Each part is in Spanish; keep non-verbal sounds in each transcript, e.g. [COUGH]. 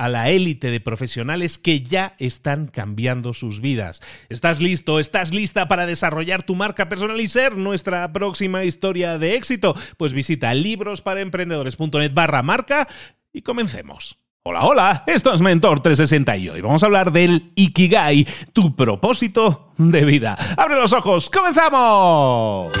a la élite de profesionales que ya están cambiando sus vidas. ¿Estás listo? ¿Estás lista para desarrollar tu marca personal y ser nuestra próxima historia de éxito? Pues visita librosparaemprendedores.net barra marca y comencemos. Hola, hola, esto es Mentor 360 y hoy vamos a hablar del Ikigai, tu propósito de vida. ¡Abre los ojos! ¡Comenzamos!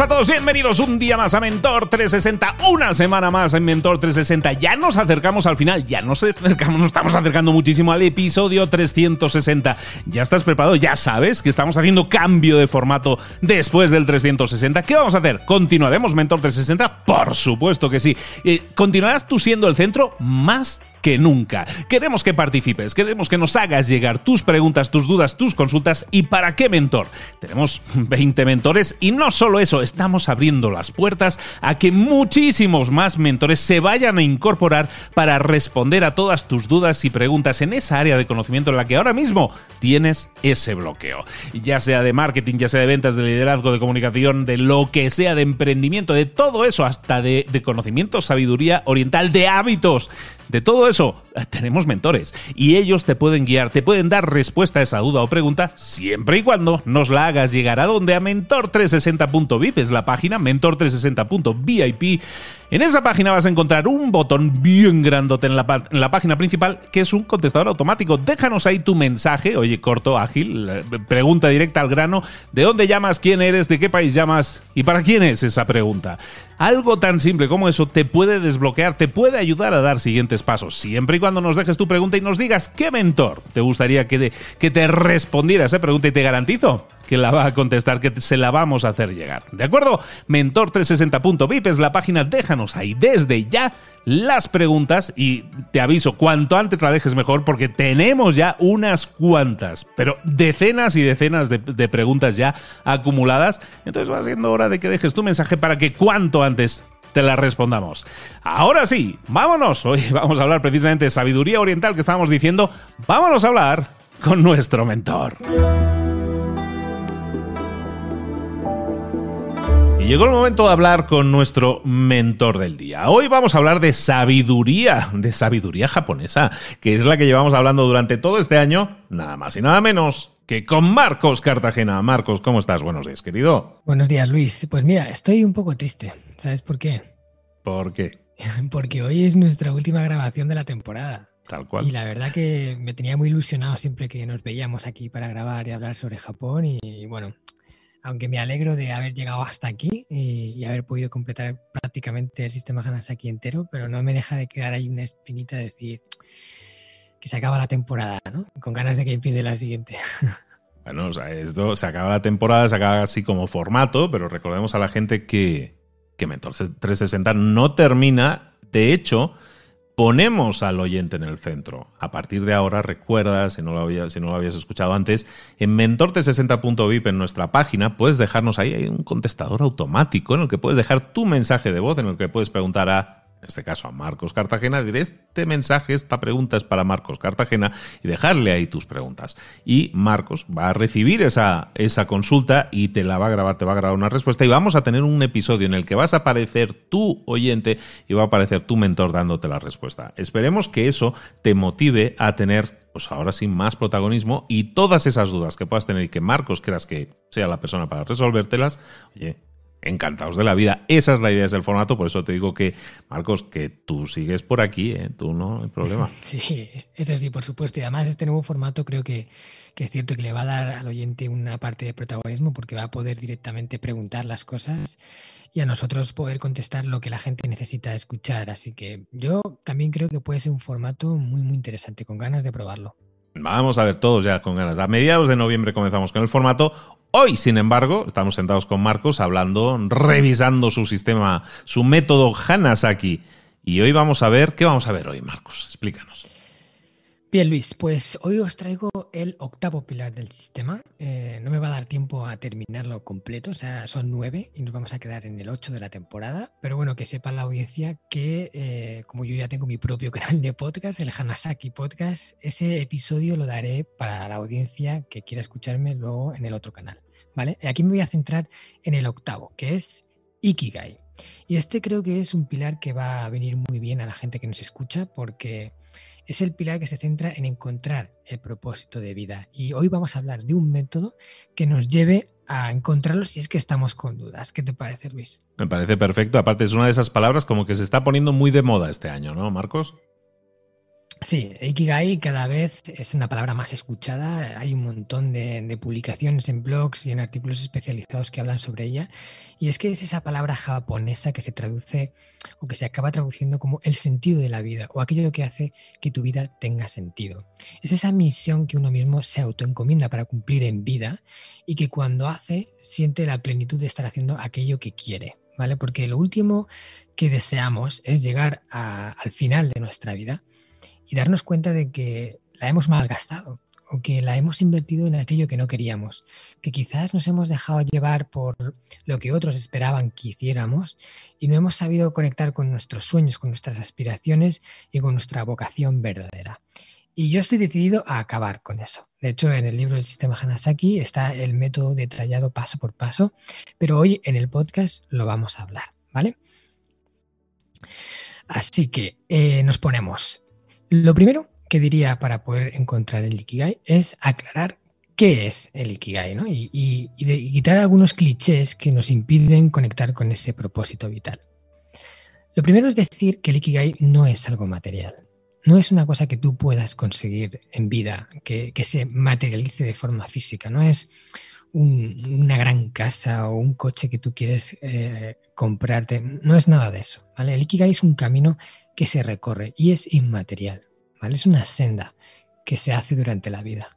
A todos, bienvenidos un día más a Mentor 360, una semana más en Mentor 360. Ya nos acercamos al final, ya nos acercamos, nos estamos acercando muchísimo al episodio 360. ¿Ya estás preparado? Ya sabes que estamos haciendo cambio de formato después del 360. ¿Qué vamos a hacer? ¿Continuaremos Mentor 360? Por supuesto que sí. Eh, ¿Continuarás tú siendo el centro más que nunca. Queremos que participes, queremos que nos hagas llegar tus preguntas, tus dudas, tus consultas y para qué mentor. Tenemos [LAUGHS] 20 mentores y no solo eso, estamos abriendo las puertas a que muchísimos más mentores se vayan a incorporar para responder a todas tus dudas y preguntas en esa área de conocimiento en la que ahora mismo tienes ese bloqueo. Ya sea de marketing, ya sea de ventas, de liderazgo, de comunicación, de lo que sea, de emprendimiento, de todo eso, hasta de, conocimiento, sabiduría oriental, de hábitos de todo eso, tenemos mentores y ellos te pueden guiar, te pueden dar respuesta a esa duda o pregunta siempre y cuando nos la hagas llegar a donde a mentor360.vip es la página mentor360.vip. En esa página vas a encontrar un botón bien grandote en la, en la página principal que es un contestador automático. Déjanos ahí tu mensaje, oye, corto, ágil, pregunta directa al grano, ¿de dónde llamas? ¿Quién eres? ¿De qué país llamas? ¿Y para quién es esa pregunta? Algo tan simple como eso te puede desbloquear, te puede ayudar a dar siguientes pasos, siempre y cuando nos dejes tu pregunta y nos digas qué mentor te gustaría que, que te respondiera esa pregunta y te garantizo que la va a contestar, que se la vamos a hacer llegar. ¿De acuerdo? Mentor360.vip es la página, déjanos ahí desde ya las preguntas y te aviso, cuanto antes la dejes mejor porque tenemos ya unas cuantas, pero decenas y decenas de, preguntas ya acumuladas. Entonces va siendo hora de que dejes tu mensaje para que cuanto antes te la respondamos. Ahora sí, vámonos. Hoy [LAUGHS] vamos a hablar precisamente de sabiduría oriental que estábamos diciendo. Vámonos a hablar con nuestro mentor. Y llegó el momento de hablar con nuestro mentor del día. Hoy vamos a hablar de sabiduría, de sabiduría japonesa, que es la que llevamos hablando durante todo este año, nada más y nada menos que con Marcos Cartagena. Marcos, ¿cómo estás? Buenos días, querido. Buenos días, Luis. Pues mira, estoy un poco triste. ¿Sabes por qué? ¿Por qué? [LAUGHS] Porque hoy es nuestra última grabación de la temporada. Tal cual. Y la verdad que me tenía muy ilusionado siempre que nos veíamos aquí para grabar y hablar sobre Japón. Y, bueno, aunque me alegro de haber llegado hasta aquí y, haber podido completar prácticamente el sistema aquí entero, pero no me deja de quedar ahí una espinita de decir que se acaba la temporada, ¿no? Con ganas de que empiece la siguiente. [LAUGHS] Bueno, o sea, esto se acaba la temporada, se acaba así como formato, pero recordemos a la gente que, que Mentor 360 no termina. De hecho, ponemos al oyente en el centro. A partir de ahora, recuerda, si no lo, habías escuchado antes, en mentorte60.vip en nuestra página puedes dejarnos ahí hay un contestador automático en el que puedes dejar tu mensaje de voz, en el que puedes preguntar a en este caso a Marcos Cartagena, diré este mensaje, esta pregunta es para Marcos Cartagena y dejarle ahí tus preguntas. Y Marcos va a recibir esa, esa consulta y te la va a grabar, te va a grabar una respuesta y vamos a tener un episodio en el que vas a aparecer tu oyente y va a aparecer tu mentor dándote la respuesta. Esperemos que eso te motive a tener pues ahora sí más protagonismo y todas esas dudas que puedas tener y que Marcos creas que sea la persona para resolvértelas, oye, encantados de la vida. Esa es la idea del formato, por eso te digo que, Marcos, que tú sigues por aquí, ¿eh? tú no hay problema. [LAUGHS] Sí, eso sí, por supuesto. Y además este nuevo formato creo que, que, es cierto que le va a dar al oyente una parte de protagonismo porque va a poder directamente preguntar las cosas y a nosotros poder contestar lo que la gente necesita escuchar. Así que yo también creo que puede ser un formato muy, muy interesante, con ganas de probarlo. Vamos a ver todos ya con ganas. A mediados de noviembre comenzamos con el formato. Hoy, sin embargo, estamos sentados con Marcos hablando, revisando su sistema, su método Hanasaki. Y hoy vamos a ver, ¿qué vamos a ver hoy, Marcos? Explícanos. Bien, Luis, pues hoy os traigo el octavo pilar del sistema. Eh, no me va a dar tiempo a terminarlo completo, o sea, son nueve y nos vamos a quedar en el ocho de la temporada. Pero bueno, que sepa la audiencia que, eh, como yo ya tengo mi propio [LAUGHS] canal de podcast, el Hanasaki Podcast, ese episodio lo daré para la audiencia que quiera escucharme luego en el otro canal. ¿Vale? Aquí me voy a centrar en el octavo, que es Ikigai. Y este creo que es un pilar que va a venir muy bien a la gente que nos escucha porque es el pilar que se centra en encontrar el propósito de vida. Y hoy vamos a hablar de un método que nos lleve a encontrarlo si es que estamos con dudas. ¿Qué te parece, Luis? Me parece perfecto. Aparte, es una de esas palabras como que se está poniendo muy de moda este año, ¿no, Marcos? Sí, Ikigai cada vez es una palabra más escuchada. Hay un montón de, publicaciones en blogs y en artículos especializados que hablan sobre ella. Y es que es esa palabra japonesa que se traduce o que se acaba traduciendo como el sentido de la vida o aquello que hace que tu vida tenga sentido. Es esa misión que uno mismo se autoencomienda para cumplir en vida y que cuando hace siente la plenitud de estar haciendo aquello que quiere. ¿Vale? Porque lo último que deseamos es llegar al final de nuestra vida y darnos cuenta de que la hemos malgastado o que la hemos invertido en aquello que no queríamos, que quizás nos hemos dejado llevar por lo que otros esperaban que hiciéramos y no hemos sabido conectar con nuestros sueños, con nuestras aspiraciones y con nuestra vocación verdadera. Y yo estoy decidido a acabar con eso. De hecho, en el libro del sistema Hanasaki está el método detallado paso por paso, pero hoy en el podcast lo vamos a hablar, ¿vale? Así que eh, nos ponemos lo primero que diría para poder encontrar el Ikigai es aclarar qué es el Ikigai ¿no? y, quitar algunos clichés que nos impiden conectar con ese propósito vital. Lo primero es decir que el Ikigai no es algo material. No es una cosa que tú puedas conseguir en vida, que, se materialice de forma física. No es una gran casa o un coche que tú quieres eh, comprarte. No es nada de eso. ¿vale? El Ikigai es un camino que se recorre y es inmaterial, ¿vale? Es una senda que se hace durante la vida.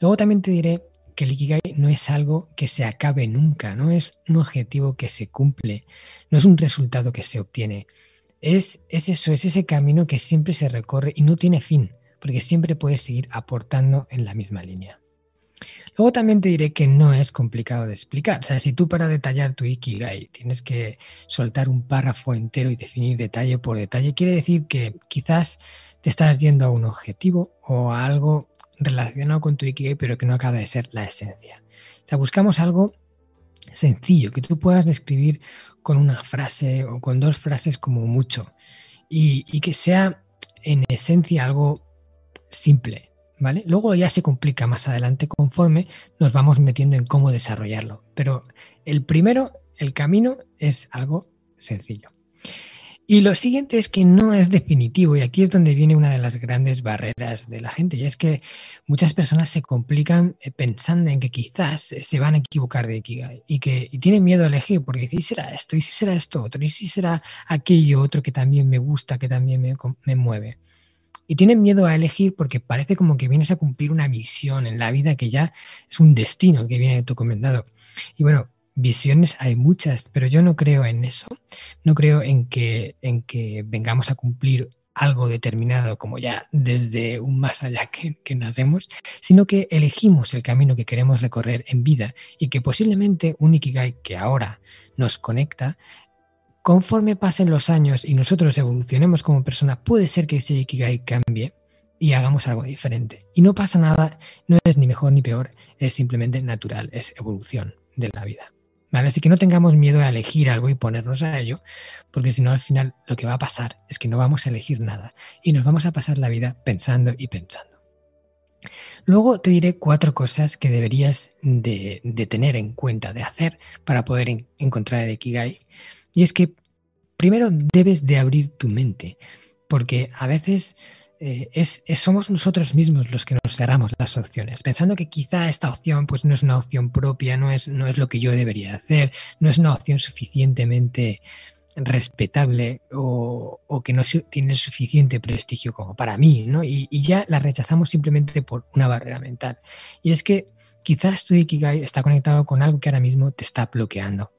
Luego también te diré que el Ikigai no es algo que se acabe nunca, no es un objetivo que se cumple, no es un resultado que se obtiene. Es, es eso, es ese camino que siempre se recorre y no tiene fin, porque siempre puedes seguir aportando en la misma línea. Luego también te diré que no es complicado de explicar. O sea, si tú para detallar tu Ikigai tienes que soltar un párrafo entero y definir detalle por detalle, quiere decir que quizás te estás yendo a un objetivo o a algo relacionado con tu Ikigai, pero que no acaba de ser la esencia. O sea, buscamos algo sencillo, que tú puedas describir con una frase o con dos frases como mucho y, y que sea en esencia algo simple, Luego ya se complica más adelante conforme nos vamos metiendo en cómo desarrollarlo. Pero el primero, el camino, es algo sencillo. Y lo siguiente es que no es definitivo y aquí es donde viene una de las grandes barreras de la gente y es que muchas personas se complican eh, pensando en que quizás se van a equivocar de Ikigai y que tienen miedo a elegir porque ¿y será esto? ¿y si será esto otro? ¿y si será aquello otro que también me gusta, que también me mueve? Y tienen miedo a elegir porque parece como que vienes a cumplir una misión en la vida que ya es un destino que viene de tu. Y bueno, visiones hay muchas, pero yo no creo en eso. No creo en que, en que vengamos a cumplir algo determinado como ya desde un más allá que, que, nacemos, sino que elegimos el camino que queremos recorrer en vida y que posiblemente un Ikigai que ahora nos conecta, conforme pasen los años y nosotros evolucionemos como persona, puede ser que ese Ikigai cambie y hagamos algo diferente. Y no pasa nada, no es ni mejor ni peor, es simplemente natural, es evolución de la vida. Así que no tengamos miedo a elegir algo y ponernos a ello, porque si no al final lo que va a pasar es que no vamos a elegir nada y nos vamos a pasar la vida pensando y pensando. Luego te diré cuatro cosas que deberías de, tener en cuenta, de hacer para poder encontrar el Ikigai. Y es que primero debes de abrir tu mente, porque a veces eh, es, somos nosotros mismos los que nos cerramos las opciones, pensando que quizá esta opción pues, no es una opción propia, no es, no es lo que yo debería hacer, no es una opción suficientemente respetable o, que no tiene suficiente prestigio como para mí, ¿no? Y, y, ya la rechazamos simplemente por una barrera mental. Y es que quizás tu Ikigai está conectado con algo que ahora mismo te está bloqueando.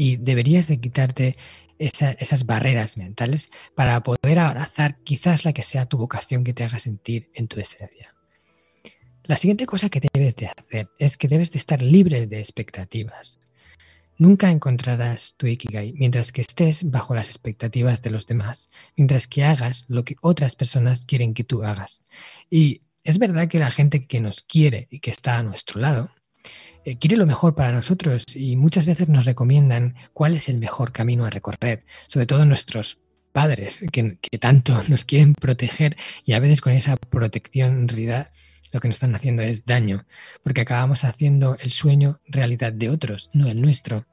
Y deberías de quitarte esas barreras mentales para poder abrazar quizás la que sea tu vocación que te haga sentir en tu esencia. La siguiente cosa que debes de hacer es que debes de estar libre de expectativas. Nunca encontrarás tu Ikigai mientras que estés bajo las expectativas de los demás, mientras que hagas lo que otras personas quieren que tú hagas. Y es verdad que la gente que nos quiere y que está a nuestro lado eh, quiere lo mejor para nosotros y muchas veces nos recomiendan cuál es el mejor camino a recorrer, sobre todo nuestros padres que, tanto [LAUGHS] nos quieren proteger y a veces con esa protección en realidad lo que nos están haciendo es daño, porque acabamos haciendo el sueño realidad de otros, no el nuestro.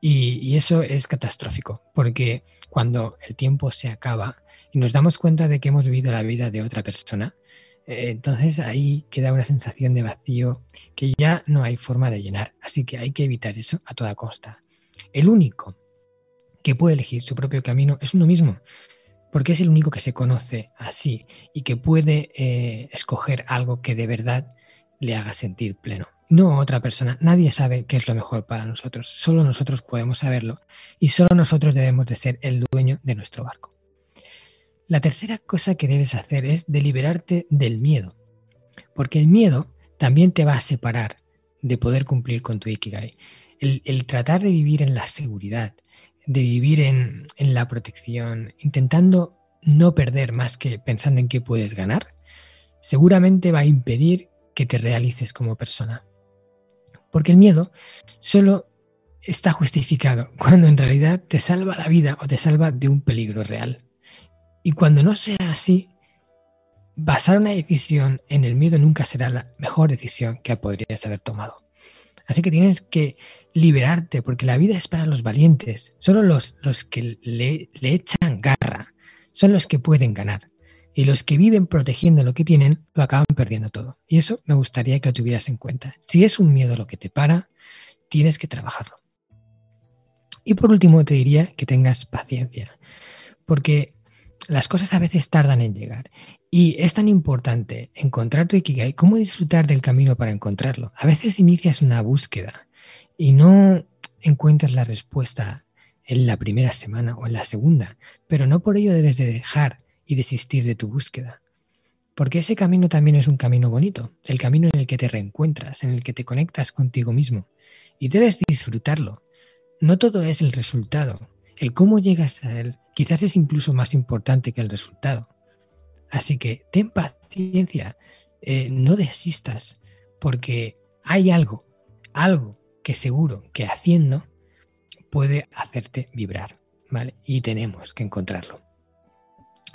y, eso es catastrófico, porque cuando el tiempo se acaba y nos damos cuenta de que hemos vivido la vida de otra persona, entonces ahí queda una sensación de vacío que ya no hay forma de llenar. Así que hay que evitar eso a toda costa. El único que puede elegir su propio camino es uno mismo, porque es el único que se conoce así y que puede eh, escoger algo que de verdad le haga sentir pleno. No otra persona, nadie sabe qué es lo mejor para nosotros, solo nosotros podemos saberlo y solo nosotros debemos de ser el dueño de nuestro barco. La tercera cosa que debes hacer es deliberarte del miedo, porque el miedo también te va a separar de poder cumplir con tu Ikigai. El, tratar de vivir en la seguridad, de vivir en, en la protección, intentando no perder más que pensando en qué puedes ganar, seguramente va a impedir que te realices como persona. Porque el miedo solo está justificado [LAUGHS] cuando en realidad te salva la vida o te salva de un peligro real. Y cuando no sea así, basar una decisión en el miedo nunca será la mejor decisión que podrías haber tomado. Así que tienes que liberarte, porque la vida es para los valientes. Solo los, los que le, le echan garra son los que pueden ganar. Y los que viven protegiendo lo que tienen, lo acaban perdiendo todo. Y eso me gustaría que lo tuvieras en cuenta. Si es un miedo lo que te para, tienes que trabajarlo. Y por último, te diría que tengas paciencia. Porque las cosas a veces tardan en llegar. Y es tan importante encontrar tu Ikigai como disfrutar del camino para encontrarlo. A veces inicias una búsqueda y no encuentras la respuesta en la primera semana o en la segunda, pero no por ello debes de dejar y desistir de tu búsqueda. Porque ese camino también es un camino bonito, el camino en el que te reencuentras, en el que te conectas contigo mismo. Y debes disfrutarlo. No todo es el resultado, el cómo llegas a él quizás es incluso más importante que el resultado. Así que ten paciencia, eh, no desistas, porque hay algo, algo que seguro que haciendo puede hacerte vibrar, ¿vale? Y tenemos que encontrarlo.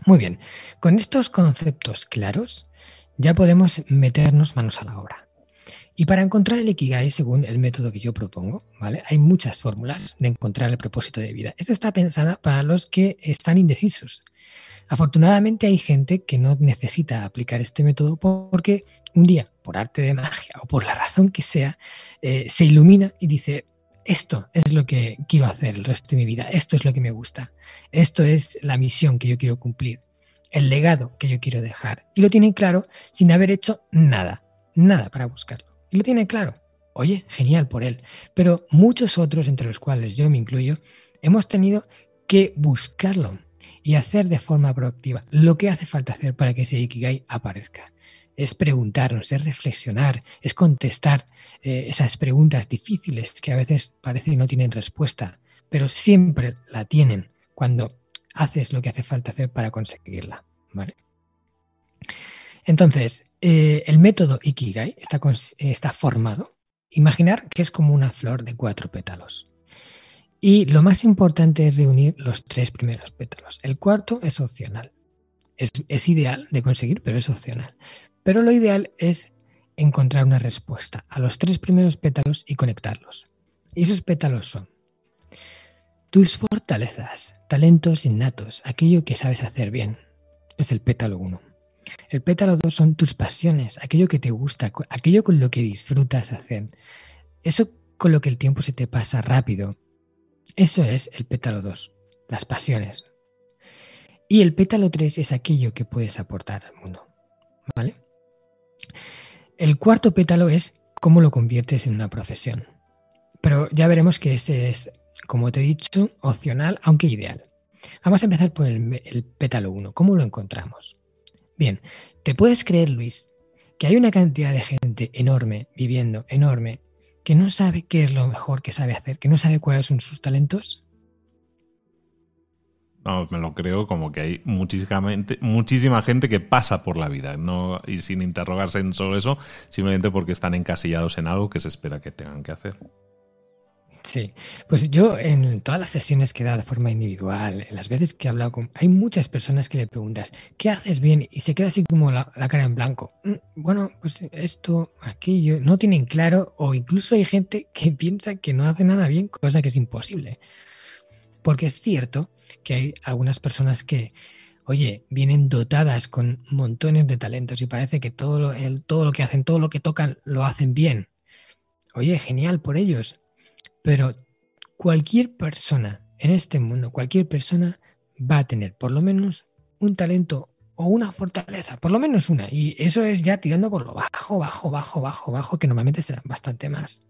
Muy bien, con estos conceptos claros ya podemos meternos manos a la obra. Y para encontrar el Ikigai, según el método que yo propongo, ¿vale? Hay muchas fórmulas de encontrar el propósito de vida. Esta está pensada para los que están indecisos. Afortunadamente hay gente que no necesita aplicar este método porque un día, por arte de magia o por la razón que sea, eh, se ilumina y dice, esto es lo que quiero hacer el resto de mi vida, esto es lo que me gusta, esto es la misión que yo quiero cumplir. el legado que yo quiero dejar. Y lo tiene claro sin haber hecho nada, nada para buscarlo. Y lo tiene claro. Oye, genial por él. Pero muchos otros, entre los cuales yo me incluyo, hemos tenido que buscarlo y hacer de forma proactiva lo que hace falta hacer para que ese Ikigai aparezca. Es preguntarnos, es reflexionar, es contestar eh, esas preguntas difíciles que a veces parece que no tienen respuesta, pero siempre la tienen cuando haces lo que hace falta hacer para conseguirla. ¿vale? Entonces, eh, el método Ikigai está, formado. Imaginar que es como una flor de cuatro pétalos. Y lo más importante es reunir los tres primeros pétalos. El cuarto es opcional. Es, es, ideal de conseguir, pero es opcional. Pero lo ideal es encontrar una respuesta a los tres primeros pétalos y conectarlos. Y esos pétalos son tus fortalezas, talentos innatos, aquello que sabes hacer bien. Es el pétalo 1. El pétalo 2 son tus pasiones, aquello que te gusta, aquello con lo que disfrutas hacer. Eso con lo que el tiempo se te pasa rápido. Eso es el pétalo 2, las pasiones. Y el pétalo 3 es aquello que puedes aportar al mundo. ¿Vale? El cuarto pétalo es cómo lo conviertes en una profesión. Pero ya veremos que ese es como te he dicho, opcional, aunque ideal. Vamos a empezar por el, pétalo 1. ¿Cómo lo encontramos? Bien, ¿te puedes creer, Luis, que hay una cantidad de gente enorme, viviendo enorme, que no sabe qué es lo mejor que sabe hacer, que no sabe cuáles son sus talentos? No, me lo creo como que hay muchísima gente, que pasa por la vida no, y sin interrogarse en eso, simplemente porque están encasillados en algo que se espera que tengan que hacer. Sí, pues yo en todas las sesiones que he dado de forma individual, en las veces que he hablado con... Hay muchas personas que le preguntas, ¿qué haces bien? Y se queda así como la, cara en blanco. Mm, bueno, pues esto, aquello, no tienen claro o incluso hay gente que [LAUGHS] piensa que no hace nada bien, cosa que es imposible. Porque es cierto que hay algunas personas que, oye, vienen dotadas con montones de talentos y parece que todo lo, el, todo lo que hacen, todo lo que tocan, lo hacen bien. Oye, genial por ellos pero cualquier persona en este mundo, cualquier persona va a tener por lo menos un talento o una fortaleza, por lo menos una. Y eso es ya tirando por lo bajo, bajo, bajo, bajo, bajo, que normalmente serán bastante más.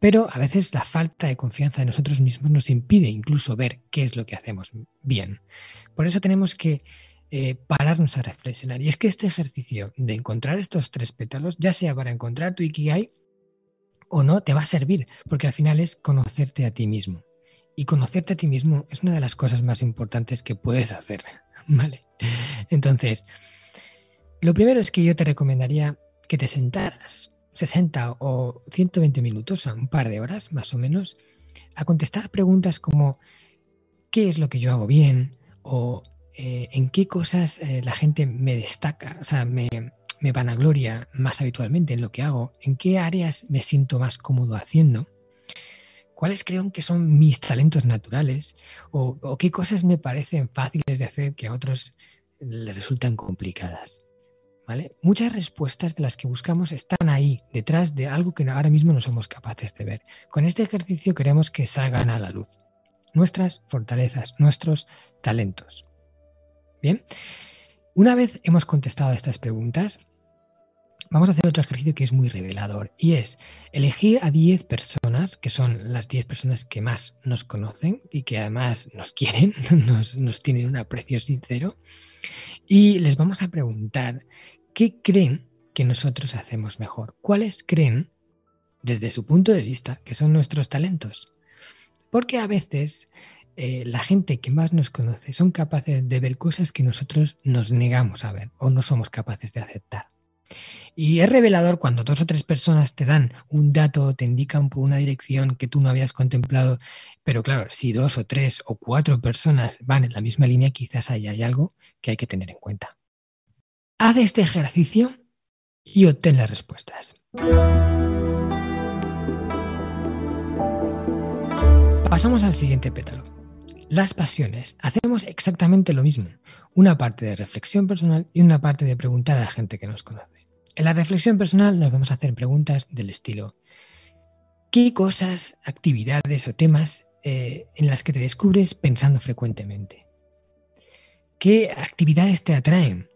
Pero a veces la falta de confianza en nosotros mismos nos impide incluso ver qué es lo que hacemos bien. Por eso tenemos que eh, pararnos a reflexionar. Y es que este ejercicio de encontrar estos tres pétalos, ya sea para encontrar tu Ikigai o no, te va a servir, porque al final es conocerte a ti mismo. Y conocerte a ti mismo es una de las cosas más importantes que puedes hacer, [LAUGHS] ¿vale? Entonces, lo primero es que yo te recomendaría que te sentaras 60 o 120 minutos, un par de horas más o menos, a contestar preguntas como ¿qué es lo que yo hago bien? o eh, en qué cosas eh, la gente me destaca, o sea, me, me vanagloria más habitualmente en lo que hago, en qué áreas me siento más cómodo haciendo, cuáles creo que son mis talentos naturales o, qué cosas me parecen fáciles de hacer que a otros les resultan complicadas. ¿Vale? Muchas respuestas de las que buscamos están ahí, detrás de algo que ahora mismo no somos capaces de ver. Con este ejercicio queremos que salgan a la luz nuestras fortalezas, nuestros talentos. Bien, una vez hemos contestado estas preguntas, vamos a hacer otro ejercicio que es muy revelador y es elegir a 10 personas, que son las 10 personas que más nos conocen y que además nos quieren, [LAUGHS] nos, nos tienen un aprecio sincero, y les vamos a preguntar qué creen que nosotros hacemos mejor, cuáles creen, desde su punto de vista, que son nuestros talentos. Porque a veces eh, la gente que más nos conoce son capaces de ver cosas que nosotros nos negamos a ver o no somos capaces de aceptar. Y es revelador cuando dos o tres personas te dan un dato, te indican por una dirección que tú no habías contemplado, pero claro, si dos o tres o cuatro personas van en la misma línea, quizás ahí hay algo que hay que tener en cuenta. Haz este ejercicio y obtén las respuestas. Pasamos al siguiente pétalo. Las pasiones. Hacemos exactamente lo mismo. Una parte de reflexión personal y una parte de preguntar a la gente que nos conoce. En la reflexión personal nos vamos a hacer preguntas del estilo, ¿qué cosas, actividades o temas eh, en las que te descubres pensando frecuentemente? ¿Qué actividades te atraen?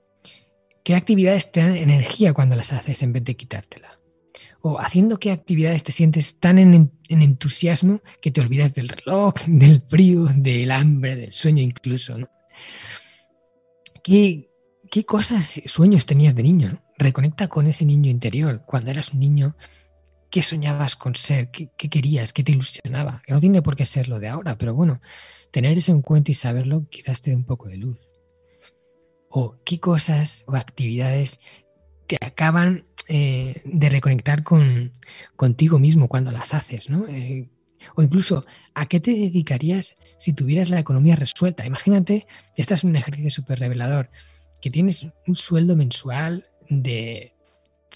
¿Qué actividades te dan energía cuando las haces en vez de quitártela? ¿O haciendo qué actividades te sientes tan en, entusiasmo que te olvidas del reloj, [LAUGHS] del frío, del hambre, del sueño incluso? ¿Qué, ¿Qué cosas, sueños tenías de niño? Reconecta con ese niño interior. Cuando eras un niño, ¿qué soñabas con ser? ¿Qué, ¿Qué, querías? ¿Qué te ilusionaba? Que no tiene por qué ser lo de ahora, pero bueno, tener eso en cuenta y saberlo quizás te dé un poco de luz o qué cosas o actividades te acaban eh, de reconectar con, contigo mismo cuando las haces, ¿no? Eh, o incluso, ¿a qué te dedicarías si tuvieras la economía resuelta? Imagínate, este es un ejercicio súper revelador, que tienes un sueldo mensual de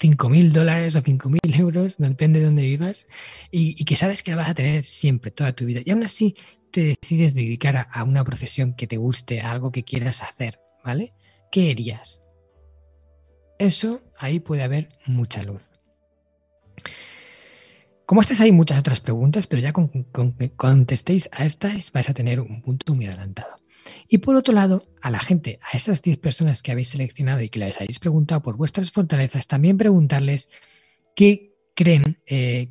5.000 dólares o 5.000 euros, depende de dónde vivas, y, que sabes que la vas a tener siempre, toda tu vida. Y aún así te decides dedicar a, a una profesión que te guste, a algo que quieras hacer, ¿vale? ¿qué harías? Eso, ahí puede haber mucha luz. Como estas hay muchas otras preguntas, pero ya con, que contestéis a estas vais a tener un punto muy adelantado. Y por otro lado, a la gente, a esas 10 personas que habéis seleccionado y que les habéis preguntado por vuestras fortalezas, también preguntarles qué creen eh,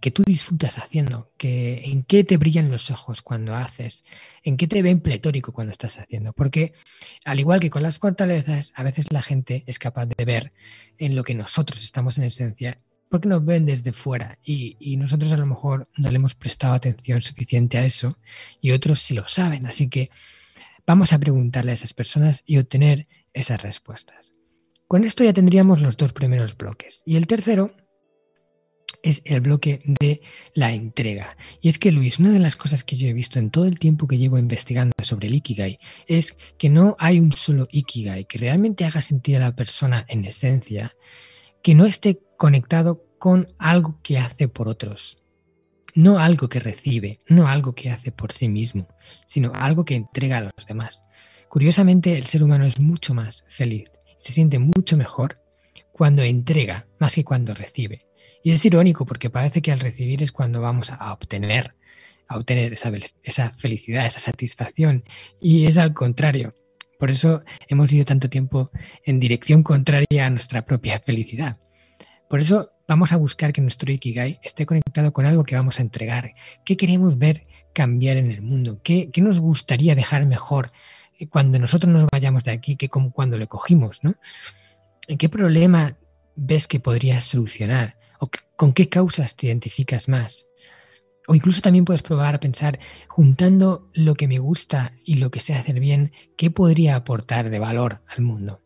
que, tú disfrutas haciendo, que, en qué te brillan los ojos cuando haces, en qué te ven pletórico cuando estás haciendo. Porque al igual que con las fortalezas, a veces la gente es capaz de ver en lo que nosotros estamos en esencia, porque nos ven desde fuera y, y nosotros a lo mejor no le hemos prestado atención suficiente a eso y otros sí lo saben. Así que vamos a preguntarle a esas personas y obtener esas respuestas. Con esto ya tendríamos los dos primeros bloques. Y el tercero es el bloque de la entrega. Y es que, Luis, una de las cosas que yo he visto en todo el tiempo que llevo investigando sobre el Ikigai es que no hay un solo Ikigai que realmente haga sentir a la persona en esencia que no esté conectado con algo que hace por otros. No algo que recibe, no algo que hace por sí mismo, sino algo que entrega a los demás. Curiosamente, el ser humano es mucho más feliz, se siente mucho mejor cuando entrega más que cuando recibe. Y es irónico porque parece que al recibir es cuando vamos a obtener, a obtener esa, esa felicidad, esa satisfacción. Y es al contrario. Por eso hemos ido tanto tiempo en dirección contraria a nuestra propia felicidad. Por eso vamos a buscar que nuestro Ikigai esté conectado con algo que vamos a entregar. ¿Qué queremos ver cambiar en el mundo? ¿Qué, qué nos gustaría dejar mejor cuando nosotros nos vayamos de aquí que como cuando le cogimos? ¿no? ¿En qué problema ves que podrías solucionar? ¿O con qué causas te identificas más? O incluso también puedes probar a pensar, juntando lo que me gusta y lo que sé hacer bien, ¿qué podría aportar de valor al mundo?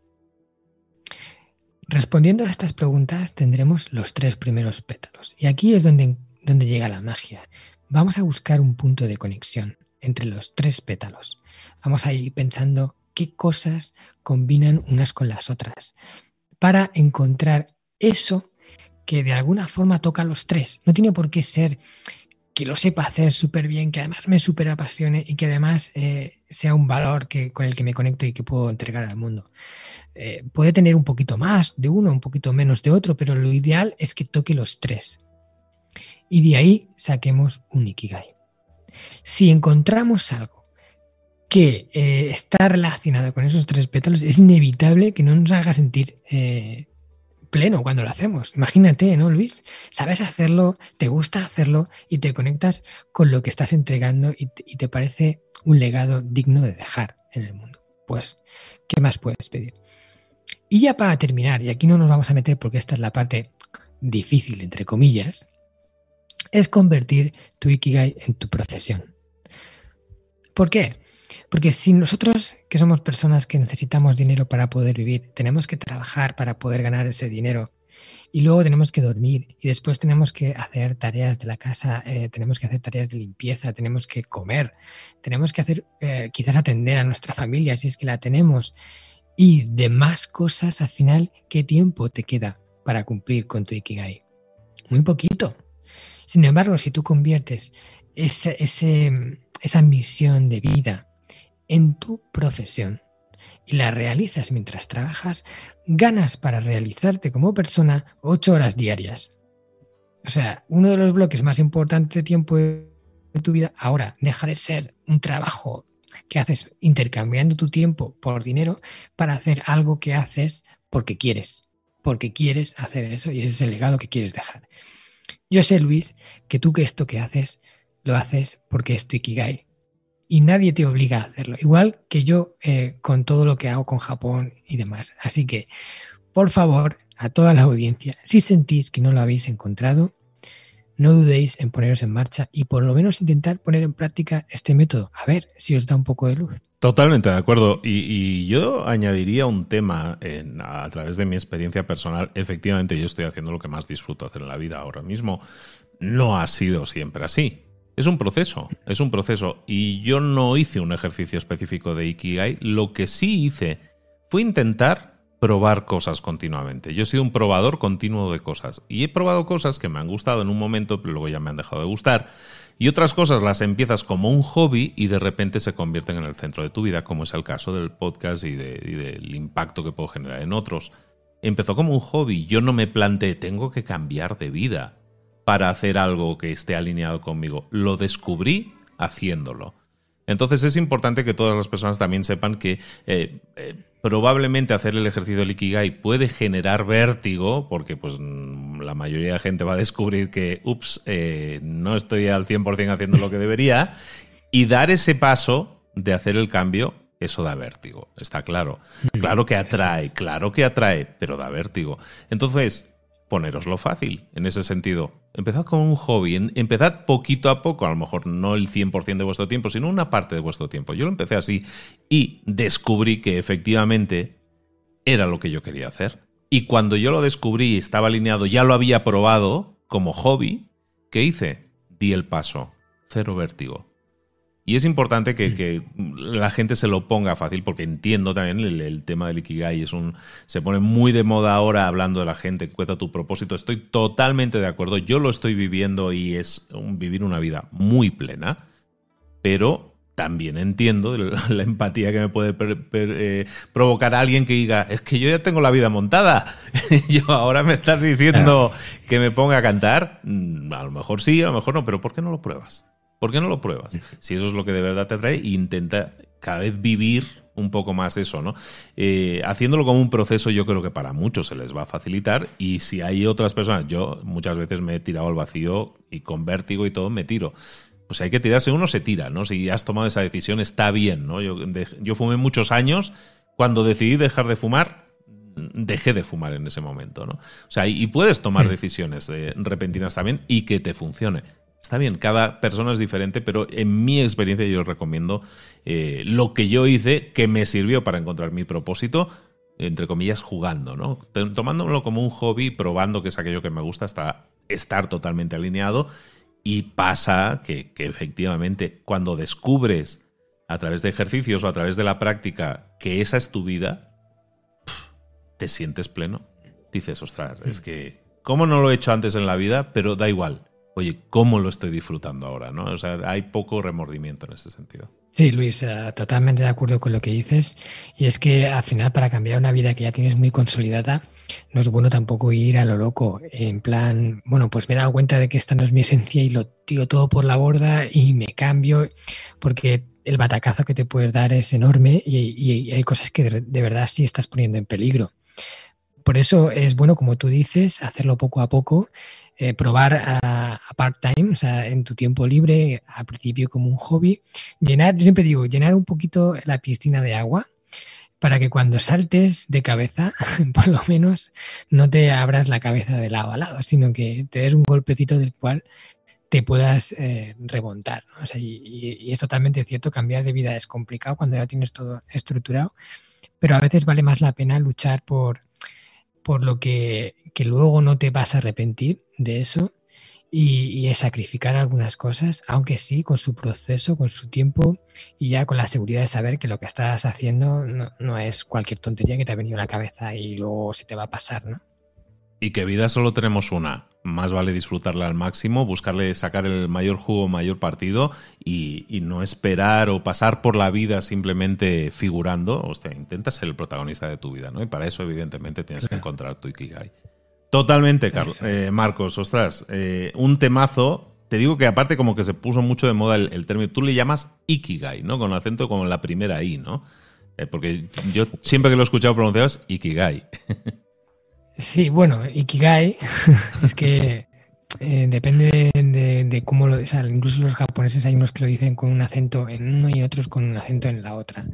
Respondiendo a estas preguntas tendremos los tres primeros pétalos. Y aquí es donde, donde llega la magia. Vamos a buscar un punto de conexión entre los tres pétalos. Vamos a ir pensando qué cosas combinan unas con las otras para encontrar eso que de alguna forma toca los tres. No tiene por qué ser que lo sepa hacer súper bien, que además me súper apasione y que además eh, sea un valor que, con el que me conecto y que puedo entregar al mundo. Eh, puede tener un poquito más de uno, un poquito menos de otro, pero lo ideal es que toque los tres. Y de ahí saquemos un Ikigai. Si encontramos algo que eh, está relacionado con esos tres pétalos, es inevitable que no nos haga sentir pleno cuando lo hacemos. Imagínate, ¿no, Luis? Sabes hacerlo, te gusta hacerlo y te conectas con lo que estás entregando y te, parece un legado digno de dejar en el mundo. Pues, ¿qué más puedes pedir? Y ya para terminar, y aquí no nos vamos a meter porque esta es la parte difícil, entre comillas, es convertir tu Ikigai en tu profesión. ¿Por qué? Porque si nosotros, que somos personas que necesitamos dinero para poder vivir, tenemos que trabajar para poder ganar ese dinero y luego tenemos que dormir y después tenemos que hacer tareas de la casa, eh, tenemos que hacer tareas de limpieza, tenemos que comer, tenemos que hacer, eh, quizás atender a nuestra familia si es que la tenemos y demás cosas, al final, ¿qué tiempo te queda para cumplir con tu Ikigai? Muy poquito. Sin embargo, si tú conviertes ese, esa misión de vida en tu profesión y la realizas mientras trabajas, ganas para realizarte como persona ocho horas diarias. O sea, uno de los bloques más importantes de tiempo de tu vida ahora deja de ser un trabajo ¿qué haces? Intercambiando tu tiempo por dinero para hacer algo que haces porque quieres, porque quieres hacer eso y ese es el legado que quieres dejar. Yo sé, Luis, que tú que esto que haces, lo haces porque es tu Ikigai. Y nadie te obliga a hacerlo. Igual que yo eh, con todo lo que hago con Japón y demás. Así que, por favor, a toda la audiencia, si sentís que no lo habéis encontrado, no dudéis en poneros en marcha y por lo menos intentar poner en práctica este método. A ver si os da un poco de luz. Totalmente de acuerdo. Y, yo añadiría un tema a través de mi experiencia personal. Efectivamente, yo estoy haciendo lo que más disfruto hacer en la vida ahora mismo. No ha sido siempre así. Es un proceso, es un proceso. Y yo no hice un ejercicio específico de Ikigai. Lo que sí hice fue intentar probar cosas continuamente. Yo he sido un probador continuo de cosas y he probado cosas que me han gustado en un momento, pero luego ya me han dejado de gustar. Y otras cosas las empiezas como un hobby y de repente se convierten en el centro de tu vida, como es el caso del podcast y, del impacto que puedo generar en otros. Empezó como un hobby. Yo no me planteé, tengo que cambiar de vida para hacer algo que esté alineado conmigo. Lo descubrí haciéndolo. Entonces es importante que todas las personas también sepan que eh, eh, probablemente hacer el ejercicio del Ikigai puede generar vértigo, porque pues mm, la mayoría de gente va a descubrir que, ups, eh, no estoy al 100% haciendo lo que debería, y dar ese paso de hacer el cambio, eso da vértigo, está claro. Claro que atrae, claro que atrae, pero da vértigo. Entonces, poneroslo fácil en ese sentido. Empezad con un hobby, empezad poquito a poco, a lo mejor no el 100% de vuestro tiempo, sino una parte de vuestro tiempo. Yo lo empecé así y descubrí que efectivamente era lo que yo quería hacer. Y cuando yo lo descubrí estaba alineado, ya lo había probado como hobby, ¿qué hice? Di el paso, cero vértigo. Y es importante que, la gente se lo ponga fácil, porque entiendo también el, tema del Ikigai. Es un, se pone muy de moda ahora hablando de la gente, cuenta tu propósito. Estoy totalmente de acuerdo. Yo lo estoy viviendo y es vivir una vida muy plena, pero también entiendo [LAUGHS] la, empatía que me puede eh, provocar alguien que diga, es que yo ya tengo la vida montada. [LAUGHS] yo ahora me estás diciendo que me ponga a cantar. Mm, a lo mejor sí, a lo mejor no, pero ¿por qué no lo pruebas? ¿Por qué no lo pruebas? Si eso es lo que de verdad te atrae, intenta cada vez vivir un poco más eso, ¿no? Eh, haciéndolo como un proceso, yo creo que para muchos se les va a facilitar. Y si hay otras personas, yo muchas veces me he tirado al vacío y con vértigo y todo me tiro. Pues hay que tirarse, uno se tira, ¿no? Si has tomado esa decisión, está bien, ¿no? Yo, yo fumé muchos años. Cuando decidí dejar de fumar, dejé de fumar en ese momento, ¿no? O sea, y, puedes tomar hmm. decisiones eh, repentinas también y que te funcione. Está bien, cada persona es diferente, pero en mi experiencia yo recomiendo eh, lo que yo hice que me sirvió para encontrar mi propósito, entre comillas, jugando, ¿no? Tomándolo como un hobby, probando que es aquello que me gusta hasta estar totalmente alineado. Y pasa que, efectivamente cuando descubres a través de ejercicios o a través de la práctica que esa es tu vida, te sientes pleno. Dices, ostras, es que, ¿cómo no lo he hecho antes en la vida? Pero da igual oye, ¿cómo lo estoy disfrutando ahora? ¿no? O sea, hay poco remordimiento en ese sentido. Sí, Luis, eh, totalmente de acuerdo con lo que dices. Y es que al final, para cambiar una vida que ya tienes muy consolidada, no es bueno tampoco ir a lo loco. En plan, bueno, pues me he dado cuenta de que esta no es mi esencia y lo tiro todo por la borda y me cambio, porque el batacazo que te puedes dar es enorme y, hay cosas que de verdad sí estás poniendo en peligro. Por eso es bueno, como tú dices, hacerlo poco a poco eh, probar a, part-time, o sea, en tu tiempo libre, al principio como un hobby, llenar, yo siempre digo, llenar un poquito la piscina de agua para que cuando saltes de cabeza, [LAUGHS] por lo menos no te abras la cabeza de lado a lado, sino que te des un golpecito del cual te puedas eh, remontar. y, es totalmente cierto, cambiar de vida es complicado cuando ya tienes todo estructurado, pero a veces vale más la pena luchar por, por lo que, luego no te vas a arrepentir de eso y, es sacrificar algunas cosas, aunque sí, con su proceso, con su tiempo y ya con la seguridad de saber que lo que estás haciendo no, no es cualquier tontería que te ha venido a la cabeza y luego se te va a pasar, ¿no? Y que vida solo tenemos una. Más vale disfrutarla al máximo, buscarle sacar el mayor jugo, mayor partido y, no esperar o pasar por la vida simplemente figurando. Hostia, intenta ser el protagonista de tu vida, ¿no? Y para eso, evidentemente, tienes que encontrar tu Ikigai. Totalmente, Carlos, eh, Marcos. Ostras, eh, un temazo te digo que aparte como que se puso mucho de moda el, término, tú le llamas Ikigai, ¿no? Con acento como en la primera I, ¿no? Eh, porque yo siempre que lo he escuchado pronunciado es Ikigai. Sí, bueno, Ikigai [LAUGHS] es que eh, depende de, cómo lo... O sea, incluso los japoneses hay unos que lo dicen con un acento en uno y otros con un acento en la otra.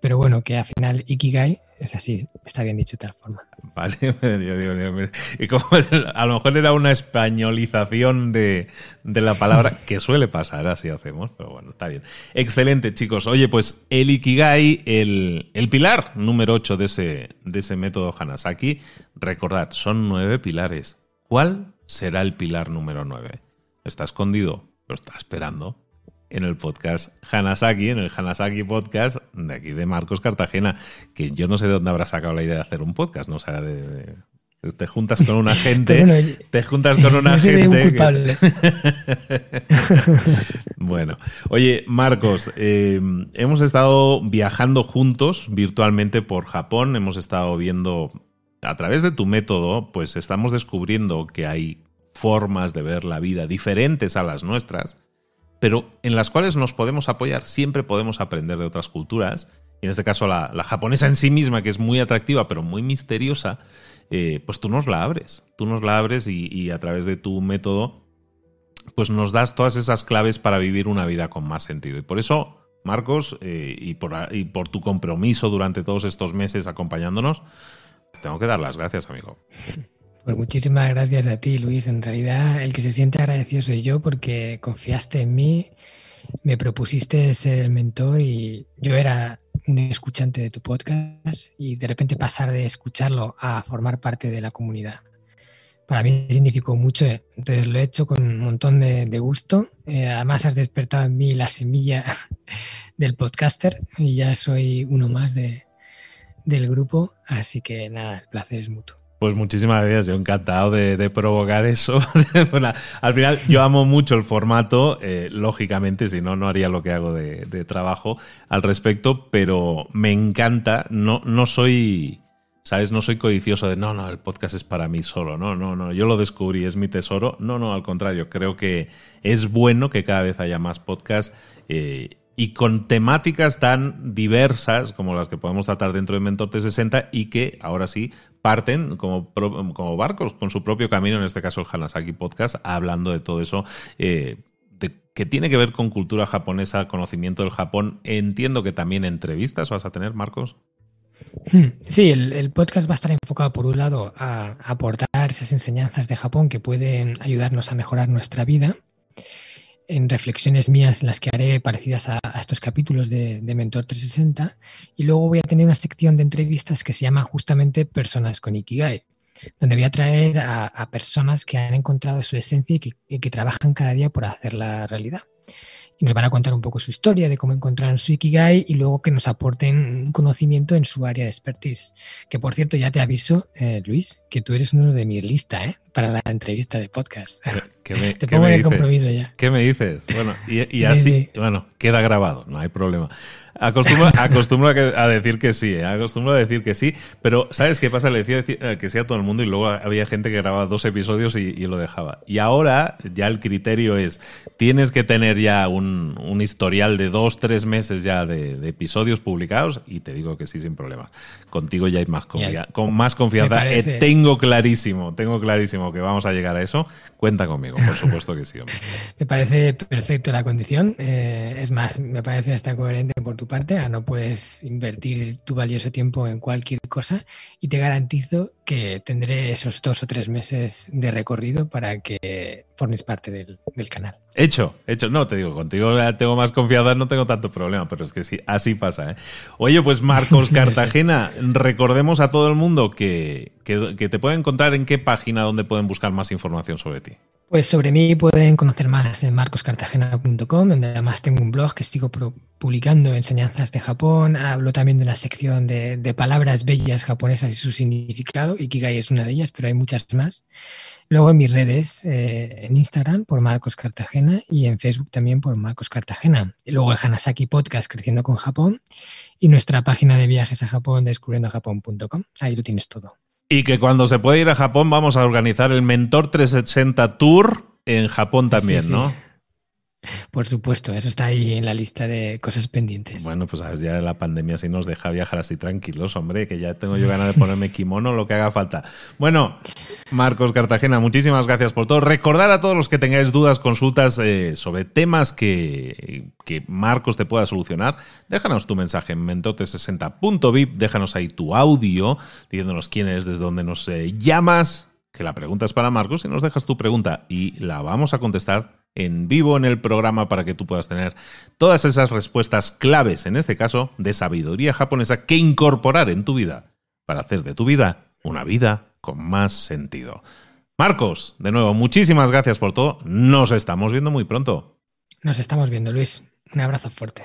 Pero bueno, que al final Ikigai es así, está bien dicho de tal forma. Vale, yo [LAUGHS] digo, y como [LAUGHS] a lo mejor era una españolización de, la palabra, [LAUGHS] que suele pasar, así hacemos, pero bueno, está bien. Excelente, chicos. Oye, pues el Ikigai, el, el pilar número 8 de ese, de ese método Hanasaki, recordad, son nueve pilares. ¿Cuál será el pilar número 9? Está escondido, lo está esperando en el podcast Hanasaki, en el Hanasaki Podcast de aquí de Marcos Cartagena, que yo no sé de dónde habrá sacado la idea de hacer un podcast, ¿no? O sea, de, te juntas con una [LAUGHS] gente, te juntas con una gente. [LAUGHS] bueno, oye, Marcos, eh, hemos estado viajando juntos virtualmente por Japón, hemos estado viendo a través de tu método, pues estamos descubriendo que hay formas de ver la vida diferentes a las nuestras pero en las cuales nos podemos apoyar. Siempre podemos aprender de otras culturas. Y en este caso la, japonesa en sí misma, que es muy atractiva, pero muy misteriosa, eh, pues tú nos la abres. Tú nos la abres y, a través de tu método, pues nos das todas esas claves para vivir una vida con más sentido. Y por eso, Marcos, eh, y, por, y por tu compromiso durante todos estos meses acompañándonos, tengo que dar las gracias, amigo. [LAUGHS] Pues muchísimas gracias a ti, Luis. En realidad, el que se siente agradecido soy yo porque confiaste en mí, me propusiste ser el mentor y yo era un escuchante de tu podcast y de repente pasar de escucharlo a formar parte de la comunidad. Para mí significó mucho, entonces lo he hecho con un montón de, gusto. Eh, además has despertado en mí la semilla [LAUGHS] del podcaster y ya soy uno más de, del grupo, así que nada, el placer es mutuo. Pues muchísimas gracias, yo encantado de, provocar eso. [LAUGHS] al final yo amo mucho el formato, eh, lógicamente, si no, no haría lo que hago de, trabajo al respecto, pero me encanta, no, no soy, ¿sabes? No soy codicioso de, no, no, el podcast es para mí solo, no, no, no, yo lo descubrí, es mi tesoro. No, no, al contrario, creo que es bueno que cada vez haya más podcasts. Eh, y con temáticas tan diversas como las que podemos tratar dentro de Mentor T60 y que ahora sí parten como, como barcos con su propio camino, en este caso el Hanasaki Podcast, hablando de todo eso. Eh, que tiene que ver con cultura japonesa, conocimiento del Japón. Entiendo que también entrevistas vas a tener, Marcos. Hmm, sí, el, el, podcast va a estar enfocado, por un lado, a aportar esas enseñanzas de Japón que pueden ayudarnos a mejorar nuestra vida en reflexiones mías las que haré parecidas a, estos capítulos de, Mentor 360 y luego voy a tener una sección de entrevistas que se llama justamente Personas con Ikigai, donde voy a traer a, personas que han encontrado su esencia y que, trabajan cada día por hacerla realidad y nos van a contar un poco su historia de cómo encontraron su Ikigai y luego que nos aporten conocimiento en su área de expertise. Que por cierto, ya te aviso, eh, Luis, que tú eres uno de mi lista ¿eh? para la entrevista de podcast. Te pongo en compromiso ya. ¿Qué me dices? Bueno, y, así, bueno, queda grabado, no hay problema. Acostumbro, [LAUGHS] a decir que sí, ¿eh? acostumbro a decir que sí, pero ¿sabes qué pasa? Le decía eh, que sí a todo el mundo y luego había gente que grababa dos episodios y, lo dejaba. Y ahora ya el criterio es, tienes que tener ya un, historial de dos, tres meses ya de, episodios publicados y te digo que sí sin problema. Contigo ya hay más, con más confianza. Eh, tengo clarísimo, tengo clarísimo que vamos a llegar a eso. Cuenta conmigo, por [LAUGHS] supuesto que sí. me parece perfecto la condición. es más, me parece hasta coherente por tu parte, a no puedes invertir tu valioso tiempo en cualquier cosa y te garantizo que tendré esos dos o tres meses de recorrido para que formes parte del, canal. Hecho, hecho. No, te digo, contigo tengo más confianza, no tengo tanto problema, pero es que sí, así pasa. ¿eh? Oye, pues Marcos [LAUGHS] Cartagena, recordemos a todo el mundo que, que te pueden encontrar en qué página donde pueden buscar más información sobre ti. Pues sobre mí pueden conocer más en marcoscartagena.com, donde además tengo un blog que sigo publicando enseñanzas de Japón. Hablo también de una sección de, palabras bellas japonesas y su significado. Ikigai es una de ellas, pero hay muchas más. Luego en mis redes, eh, en Instagram por Marcos Cartagena y en Facebook también por Marcos Cartagena. Luego el Hanasaki Podcast Creciendo con Japón y nuestra página de viajes a Japón descubriendojapón.com. Ahí lo tienes todo. Y que cuando se puede ir a Japón vamos a organizar el Mentor 360 Tour en Japón también, ¿no? Por supuesto, eso está ahí en la lista de cosas pendientes. Bueno, pues sabes, ya la pandemia sí nos deja viajar así tranquilos, hombre, que ya tengo yo ganas de ponerme kimono, lo que haga falta. Bueno, Marcos Cartagena, muchísimas gracias por todo. Recordar a todos los que tengáis dudas, consultas eh, sobre temas que, que, Marcos te pueda solucionar, déjanos tu mensaje en mentote60.vip, déjanos ahí tu audio diciéndonos quién es, desde dónde nos eh, llamas, que la pregunta es para Marcos y nos dejas tu pregunta y la vamos a contestar en vivo en el programa para que tú puedas tener todas esas respuestas claves, en este caso, de sabiduría japonesa que incorporar en tu vida para hacer de tu vida una vida con más sentido. Marcos, de nuevo, muchísimas gracias por todo. Nos estamos viendo muy pronto. Nos estamos viendo, Luis. Un abrazo fuerte.